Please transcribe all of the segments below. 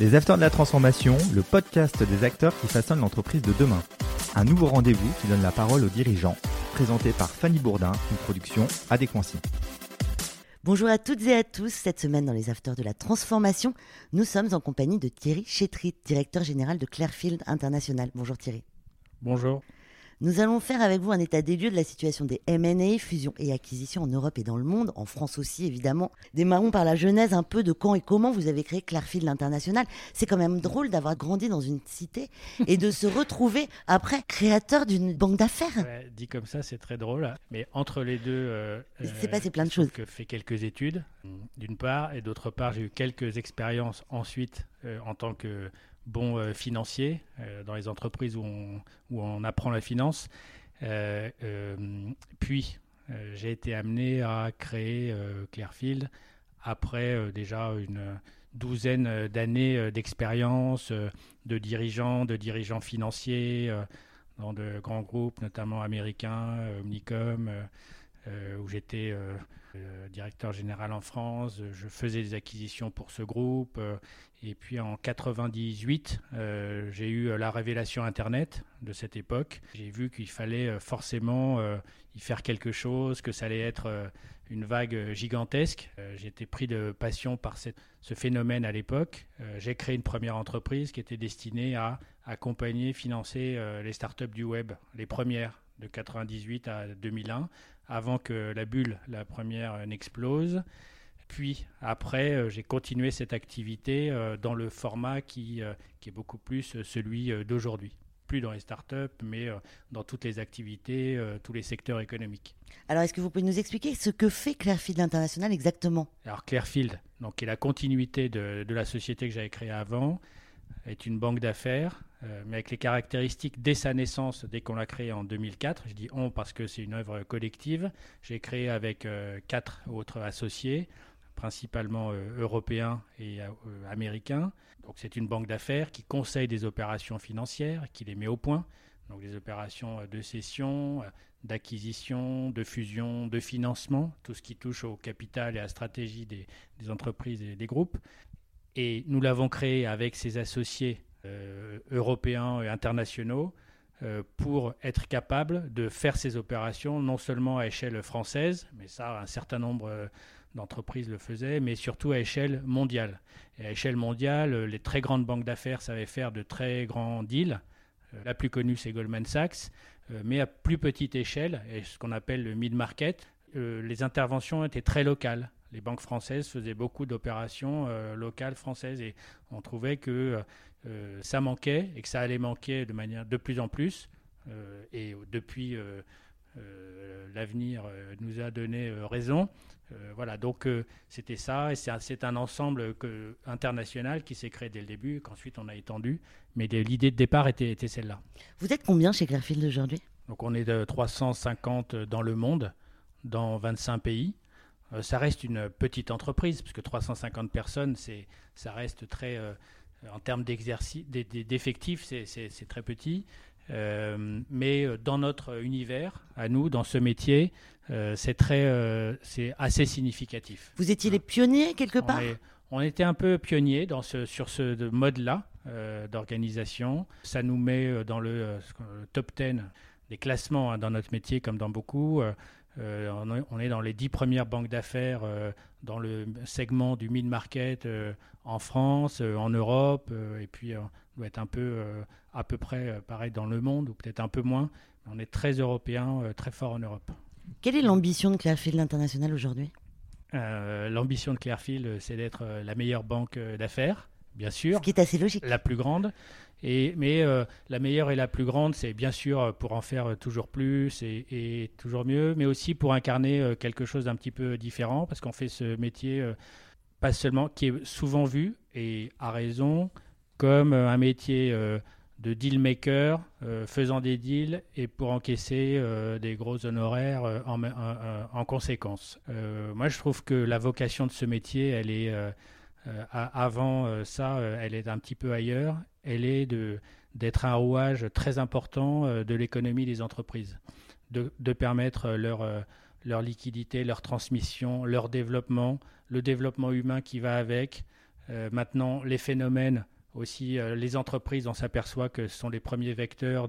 Les Acteurs de la Transformation, le podcast des acteurs qui façonnent l'entreprise de demain. Un nouveau rendez-vous qui donne la parole aux dirigeants, présenté par Fanny Bourdin, une production Adéquancy. Bonjour à toutes et à tous. Cette semaine, dans les Afters de la Transformation, nous sommes en compagnie de Thierry Chétrit, directeur général de Clearfield International. Bonjour Thierry. Bonjour. Nous allons faire avec vous un état des lieux de la situation des M&A, fusions et acquisitions en Europe et dans le monde, en France aussi évidemment. Démarrons par la genèse un peu de quand et comment vous avez créé Clearfield International. C'est quand même drôle d'avoir grandi dans une cité et de se retrouver après créateur d'une banque d'affaires. dit comme ça, c'est très drôle. Mais entre les deux, euh, s'est passé plein de choses. J'ai fait quelques études, d'une part, et d'autre part, j'ai eu quelques expériences ensuite euh, en tant que bon euh, financier euh, dans les entreprises où on, où on, apprend la finance. Euh, puis, j'ai été amené à créer Clearfield après déjà une douzaine d'années d'expérience de dirigeants, de dirigeants financiers dans de grands groupes, notamment américains, Omnicom, où j'étais directeur général en France. Je faisais des acquisitions pour ce groupe et puis en 98, euh, j'ai eu la révélation Internet de cette époque. J'ai vu qu'il fallait euh, forcément euh, y faire quelque chose, que ça allait être une vague gigantesque. J'étais pris de passion par ce phénomène à l'époque. j'ai créé une première entreprise qui était destinée à accompagner, financer les startups du web, les premières de 98 à 2001, avant que la bulle, la première, n'explose. Puis après, euh, j'ai continué cette activité euh, dans le format qui, euh, qui est beaucoup plus celui d'aujourd'hui. Plus dans les startups, mais dans toutes les activités, tous les secteurs économiques. Alors, est-ce que vous pouvez nous expliquer ce que fait Clearfield International exactement? Alors, Clearfield, donc, qui est la continuité de, de la société que j'avais créée avant, est une banque d'affaires, mais avec les caractéristiques dès sa naissance, dès qu'on l'a créée en 2004. Je dis on parce que c'est une œuvre collective. J'ai créé avec quatre autres associés principalement euh, européens et euh, américains. Donc c'est une banque d'affaires qui conseille des opérations financières, qui les met au point, donc des opérations euh, de cession, d'acquisition, de fusion, de financement, tout ce qui touche au capital et à la stratégie des, entreprises et des groupes. Et nous l'avons créé avec ses associés européens et internationaux pour être capable de faire ces opérations non seulement à échelle française, mais ça, un certain nombre d'entreprises le faisaient, mais surtout à échelle mondiale. Et à échelle mondiale, les très grandes banques d'affaires savaient faire de très grands deals. Euh, la plus connue, c'est Goldman Sachs, euh, mais à plus petite échelle, ce qu'on appelle le mid-market, euh, les interventions étaient très locales. Les banques françaises faisaient beaucoup d'opérations locales françaises et on trouvait que ça manquait et que ça allait manquer de manière de plus en plus. et depuis euh, l'avenir euh, nous a donné euh, raison. voilà, donc c'était ça, et c'est un, ensemble international qui s'est créé dès le début, qu'ensuite on a étendu, mais l'idée de départ était, était celle-là. Vous êtes combien chez Clearfield aujourd'hui? Donc on est de 350 dans le monde, dans 25 pays. Ça reste une petite entreprise, puisque 350 personnes, ça reste très, en termes d'effectifs, c'est très petit. Euh, mais euh, dans notre univers, à nous, dans ce métier, euh, c'est très, c'est assez significatif. Vous étiez les pionniers quelque part? on, était un peu pionniers dans ce, sur ce mode-là d'organisation. Ça nous met dans le, top 10 des classements hein, dans notre métier, comme dans beaucoup. On, est dans les dix premières banques d'affaires dans le segment du mid-market en France, en Europe, et puis doit être un peu euh, à peu près euh, pareil dans le monde, ou peut-être un peu moins. on est très européen, euh, très fort en Europe. Quelle est l'ambition de Clearfield International aujourd'hui? L'ambition de Clearfield, c'est d'être la meilleure banque d'affaires, bien sûr. Ce qui est assez logique. La plus grande. Mais la meilleure et la plus grande, c'est bien sûr pour en faire toujours plus et, toujours mieux, mais aussi pour incarner quelque chose d'un petit peu différent, parce qu'on fait ce métier, pas seulement, qui est souvent vu, et à raison, comme euh, un métier euh, de deal maker, euh, faisant des deals et pour encaisser des gros honoraires en, conséquence. moi, je trouve que la vocation de ce métier, elle est avant ça, elle est un petit peu ailleurs. Elle est d'être un rouage très important de l'économie des entreprises, de, de permettre leur leur liquidité, leur transmission, leur développement, le développement humain qui va avec, maintenant, les phénomènes aussi, les entreprises, on s'aperçoit que ce sont les premiers vecteurs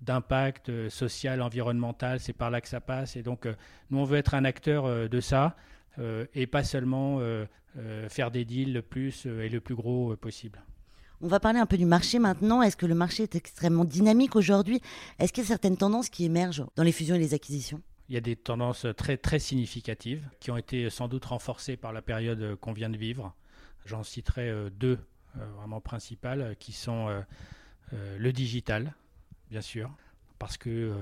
d'impact social, environnemental, c'est par là que ça passe. Et donc, nous, on veut être un acteur de ça et pas seulement faire des deals le plus et le plus gros possible. On va parler un peu du marché maintenant. Est-ce que le marché est extrêmement dynamique aujourd'hui? Est-ce qu'il y a certaines tendances qui émergent dans les fusions et les acquisitions? Il y a des tendances très très significatives qui ont été sans doute renforcées par la période qu'on vient de vivre. J'en citerai euh, deux euh, vraiment principales qui sont euh, le digital, bien sûr, parce que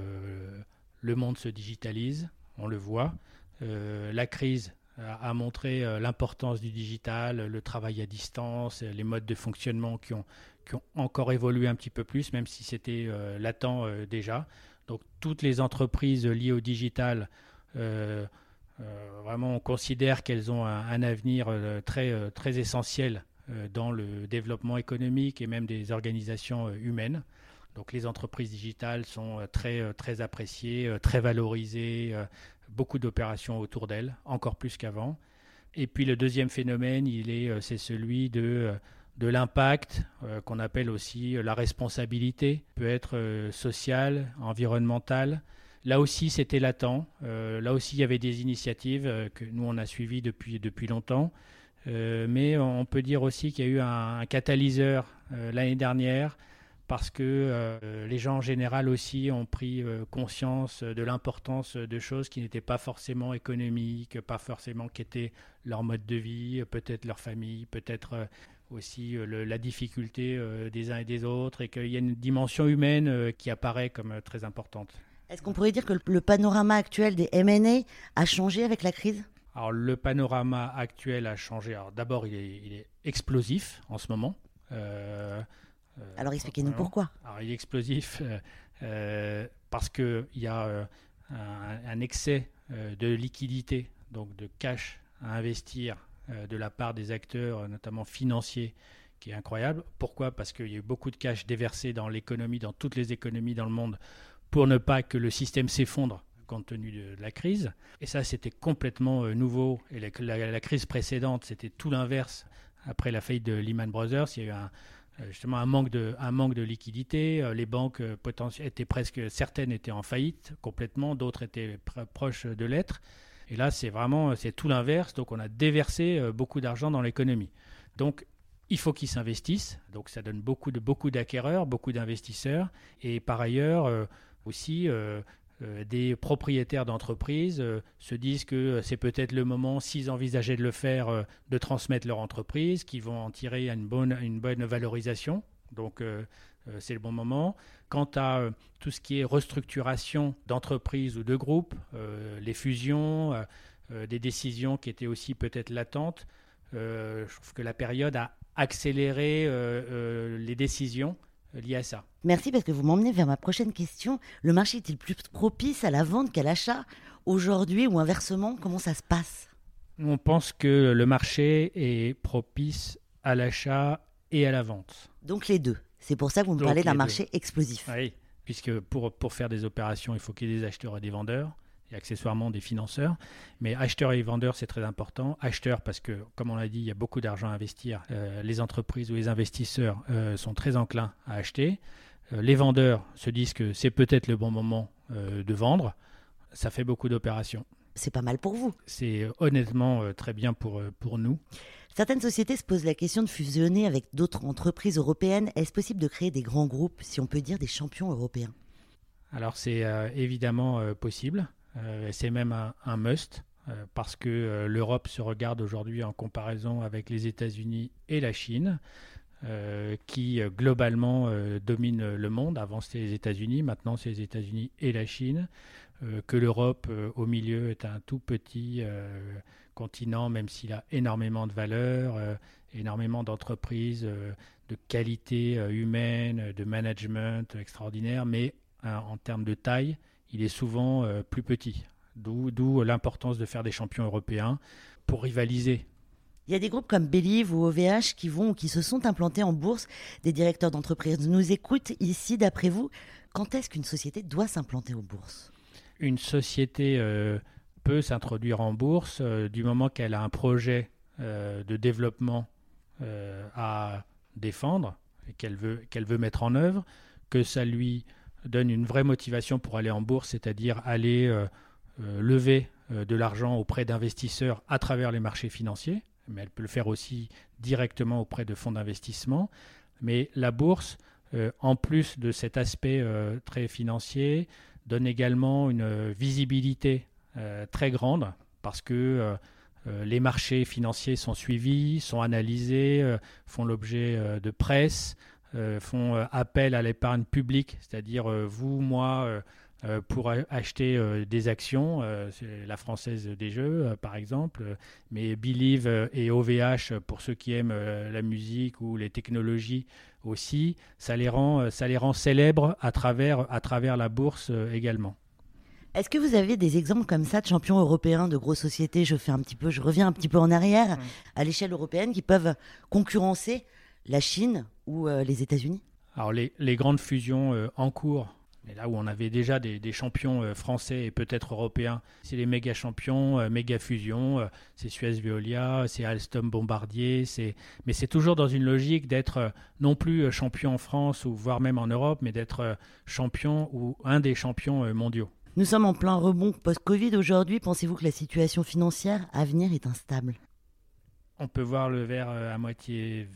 le monde se digitalise, on le voit. la crise a montré euh, l'importance du digital, le travail à distance, les modes de fonctionnement qui ont, encore évolué un petit peu plus, même si c'était euh, latent euh, déjà. Donc toutes les entreprises liées au digital, vraiment on considère qu'elles ont un, avenir très, très essentiel dans le développement économique et même des organisations humaines. Donc les entreprises digitales sont très, très appréciées, très valorisées, beaucoup d'opérations autour d'elle, encore plus qu'avant. Et puis le deuxième phénomène, il est, euh, c'est celui de, euh, de l'impact, euh, qu'on appelle aussi la responsabilité, peut être sociale, environnementale. Là aussi, c'était latent. là aussi, il y avait des initiatives que nous, on a suivies depuis, depuis longtemps. mais on peut dire aussi qu'il y a eu un catalyseur l'année dernière parce que euh, les gens en général aussi ont pris euh, conscience de l'importance de choses qui n'étaient pas forcément économiques, pas forcément qui étaient leur mode de vie, peut-être leur famille, peut-être euh, aussi la difficulté des uns et des autres, et qu'il y a une dimension humaine qui apparaît comme très importante. Est-ce qu'on pourrait dire que le panorama actuel des M&A a changé avec la crise? Alors le panorama actuel a changé. Alors d'abord, il est, il est, explosif en ce moment. Euh, Alors expliquez-nous pourquoi. Alors il est explosif euh, euh, parce qu'il y a un, excès de liquidité, donc de cash à investir de la part des acteurs, notamment financiers, qui est incroyable. Pourquoi? Parce qu'il y a eu beaucoup de cash déversé dans l'économie, dans toutes les économies dans le monde, pour ne pas que le système s'effondre compte tenu de, la crise. Et ça, c'était complètement nouveau. Et la, la, crise précédente, c'était tout l'inverse. Après la faillite de Lehman Brothers, il y a eu un, euh, justement un manque de, un manque de liquidité. Euh, les banques euh, étaient presque certaines étaient en faillite complètement, d'autres étaient proches de l'être. Et là, c'est vraiment c'est tout l'inverse. Donc, on a déversé beaucoup d'argent dans l'économie. Donc, il faut qu'ils s'investissent. Donc, ça donne beaucoup de beaucoup d'acquéreurs, beaucoup d'investisseurs. Et par ailleurs aussi, euh, des propriétaires d'entreprises euh, se disent que euh, c'est peut-être le moment, s'ils envisageaient de le faire, de transmettre leur entreprise, qu'ils vont en tirer une bonne, une bonne valorisation. Donc c'est le bon moment. Quant à tout ce qui est restructuration d'entreprises ou de groupes, les fusions, des décisions qui étaient aussi peut-être latentes, je trouve que la période a accéléré les décisions liées à ça. Merci parce que vous m'emmenez vers ma prochaine question. Le marché est-il plus propice à la vente qu'à l'achat aujourd'hui ou inversement? Comment ça se passe? On pense que le marché est propice à l'achat et à la vente. Donc les deux. C'est pour ça que vous me parlez d'un marché explosif. Oui, puisque pour, pour faire des opérations, il faut qu'il y ait des acheteurs et des vendeurs et accessoirement des financeurs. Mais acheteurs et vendeurs, c'est très important. Acheteurs, parce que, comme on l'a dit, il y a beaucoup d'argent à investir. Euh, les entreprises ou les investisseurs euh, sont très enclins à acheter. Euh, les vendeurs se disent que c'est peut-être le bon moment de vendre. Ça fait beaucoup d'opérations. C'est pas mal pour vous. C'est honnêtement très bien pour, pour nous. Certaines sociétés se posent la question de fusionner avec d'autres entreprises européennes. Est-ce possible de créer des grands groupes, si on peut dire des champions européens? Alors c'est évidemment possible. Euh, c'est même un, must euh, parce que euh, l'Europe se regarde aujourd'hui en comparaison avec les États-Unis et la Chine. qui globalement dominent le monde. Avant c'était les États-Unis, maintenant c'est les États-Unis et la Chine. que l'Europe au milieu est un tout petit continent, même s'il a énormément de valeurs, énormément d'entreprises, de qualité humaine, de management extraordinaire, mais en termes de taille, il est souvent euh, plus petit. D'où l'importance de faire des champions européens pour rivaliser. Il y a des groupes comme Believe ou OVH qui vont ou qui se sont implantés en bourse. Des directeurs d'entreprise nous écoutent ici. D'après vous, quand est-ce qu'une société doit s'implanter en bourse? Une société euh, peut s'introduire en bourse euh, du moment qu'elle a un projet de développement à défendre et qu'elle veut, qu'elle veut mettre en œuvre, que ça lui donne une vraie motivation pour aller en bourse, c'est-à-dire aller lever de l'argent auprès d'investisseurs à travers les marchés financiers, mais elle peut le faire aussi directement auprès de fonds d'investissement. Mais la bourse, en plus de cet aspect très financier, donne également une visibilité euh, très grande parce que euh, euh, les marchés financiers sont suivis, sont analysés, font l'objet de presse, font appel à l'épargne publique, c'est-à-dire vous, moi, pour acheter des actions, la française des jeux par exemple, mais Believe et OVH pour ceux qui aiment la musique ou les technologies aussi, ça les rend, ça les rend célèbres à travers, à travers la bourse également. Est-ce que vous avez des exemples comme ça de champions européens de grosses sociétés Je fais un petit peu, je reviens un petit peu en arrière à l'échelle européenne qui peuvent concurrencer la Chine ou euh, les États-Unis? Alors les, grandes fusions euh, en cours, mais là où on avait déjà des, champions euh, français et peut-être européens, c'est les méga champions, méga fusions, c'est Suez Veolia, c'est Alstom Bombardier, mais c'est toujours dans une logique d'être non plus champion en France ou voire même en Europe, mais d'être champion ou un des champions mondiaux. Nous sommes en plein rebond post-Covid aujourd'hui. Pensez-vous que la situation financière à venir est instable? On peut voir le verre euh, à moitié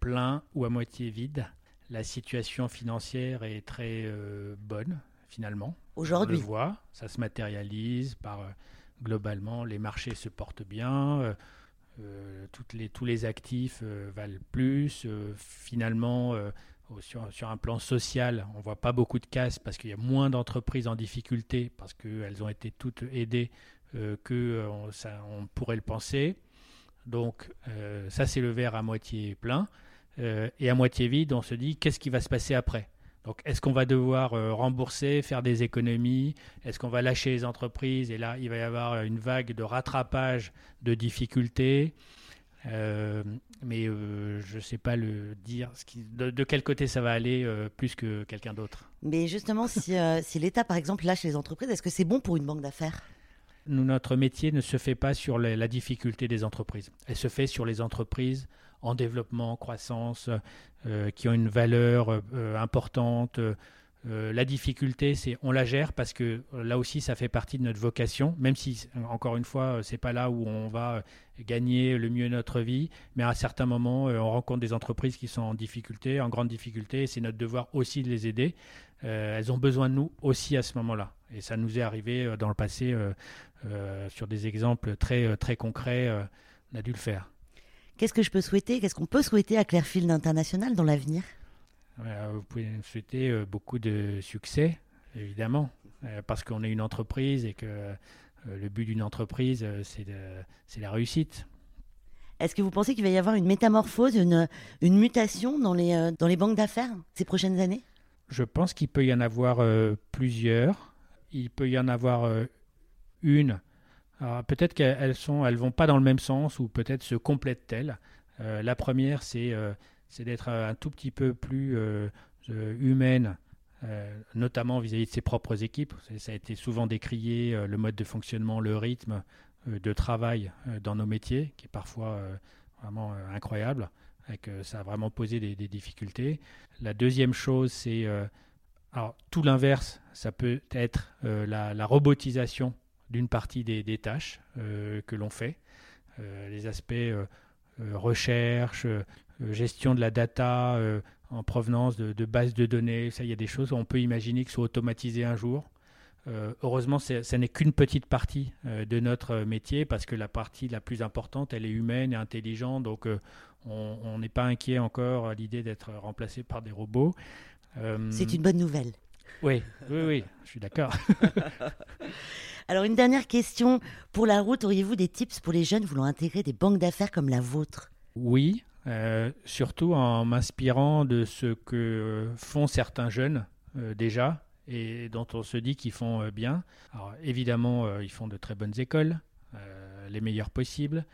plein ou à moitié vide. La situation financière est très euh, bonne finalement. Aujourd'hui. On le voit, ça se matérialise par euh, globalement les marchés se portent bien. toutes les, tous les actifs valent plus. finalement, sur, un plan social, on ne voit pas beaucoup de casse parce qu'il y a moins d'entreprises en difficulté parce qu'elles ont été toutes aidées euh, euh, on, pourrait le penser. Donc euh, ça c'est le verre à moitié plein et à moitié vide. On se dit qu'est-ce qui va se passer après? Donc, est-ce qu'on va devoir rembourser, faire des économies? Est-ce qu'on va lâcher les entreprises? Et là, il va y avoir une vague de rattrapage de difficultés. Euh, mais euh, je ne sais pas le dire de, quel côté ça va aller euh, plus que quelqu'un d'autre. Mais justement, si, si l'État, par exemple, lâche les entreprises, est-ce que c'est bon pour une banque d'affaires? Notre métier ne se fait pas sur la difficulté des entreprises. Elle se fait sur les entreprises en développement, en croissance, qui ont une valeur importante, euh, la difficulté, c'est on la gère parce que euh, là aussi, ça fait partie de notre vocation, même si, encore une fois, euh, c'est pas là où on va gagner le mieux notre vie, mais à certains moments, on rencontre des entreprises qui sont en difficulté, en grande difficulté, c'est notre devoir aussi de les aider. elles ont besoin de nous aussi à ce moment-là. Et ça nous est arrivé dans le passé sur des exemples très, très concrets, on a dû le faire. Qu'est-ce que je peux souhaiter Qu'est-ce qu'on peut souhaiter à Clairefield International dans l'avenir? Vous pouvez nous souhaiter euh, beaucoup de succès, évidemment, euh, parce qu'on est une entreprise et que euh, le but d'une entreprise, c'est la réussite. Est-ce que vous pensez qu'il va y avoir une métamorphose, une, une mutation dans les, dans les banques d'affaires ces prochaines années? Je pense qu'il peut y en avoir plusieurs. Il peut y en avoir une. Peut-être qu'elles ne elles vont pas dans le même sens ou peut-être se complètent-elles. la première, c'est c'est d'être un tout petit peu plus euh, euh, humaine, euh, notamment vis-à-vis de ses propres équipes. Ça a été souvent décrié, le mode de fonctionnement, le rythme de travail dans nos métiers, qui est parfois vraiment incroyable, et que ça a vraiment posé des, difficultés. La deuxième chose, c'est tout l'inverse, ça peut être la, robotisation d'une partie des, tâches que l'on fait, les aspects recherche, gestion de la data euh, en provenance de, bases de données. Ça, il y a des choses où on peut imaginer que ce soit automatisé un jour. Euh, heureusement, ce n'est qu'une petite partie de notre métier parce que la partie la plus importante, elle est humaine et intelligente. Donc, on n'est pas inquiet encore à l'idée d'être remplacé par des robots. C'est une bonne nouvelle. Oui, oui, oui, je suis d'accord. Alors, une dernière question. Pour la route, auriez-vous des tips pour les jeunes voulant intégrer des banques d'affaires comme la vôtre? Oui, euh, surtout en m'inspirant de ce que font certains jeunes euh, déjà et dont on se dit qu'ils font euh, bien. Alors évidemment, ils font de très bonnes écoles, les meilleures possibles.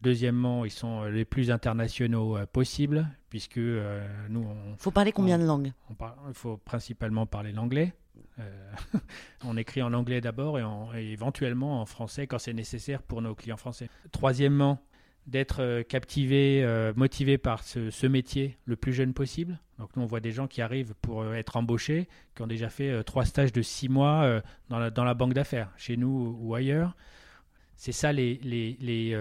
Deuxièmement, ils sont les plus internationaux possibles, puisque nous... Il faut parler combien de langues? Il faut principalement parler l'anglais. on écrit en anglais d'abord et, et, éventuellement en français quand c'est nécessaire pour nos clients français. Troisièmement, d'être euh, captivé, euh, motivé par ce, métier le plus jeune possible. Donc nous, on voit des gens qui arrivent pour euh, être embauchés, qui ont déjà fait trois stages de six mois dans, la, dans la banque d'affaires, chez nous ou ailleurs. C'est ça les, les, les,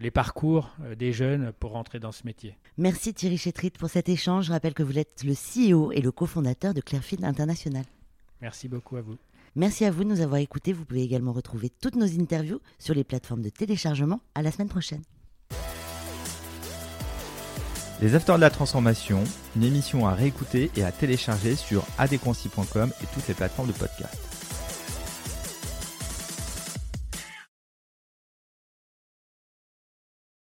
les parcours des jeunes pour rentrer dans ce métier. Merci Thierry Chétrit pour cet échange. Je rappelle que vous êtes le CEO et le cofondateur de Clearfield International. Merci beaucoup à vous. Merci à vous de nous avoir écoutés. Vous pouvez également retrouver toutes nos interviews sur les plateformes de téléchargement. À la semaine prochaine. Les Afters de la Transformation, une émission à réécouter et à télécharger sur adéquancy.com et toutes les plateformes de podcast.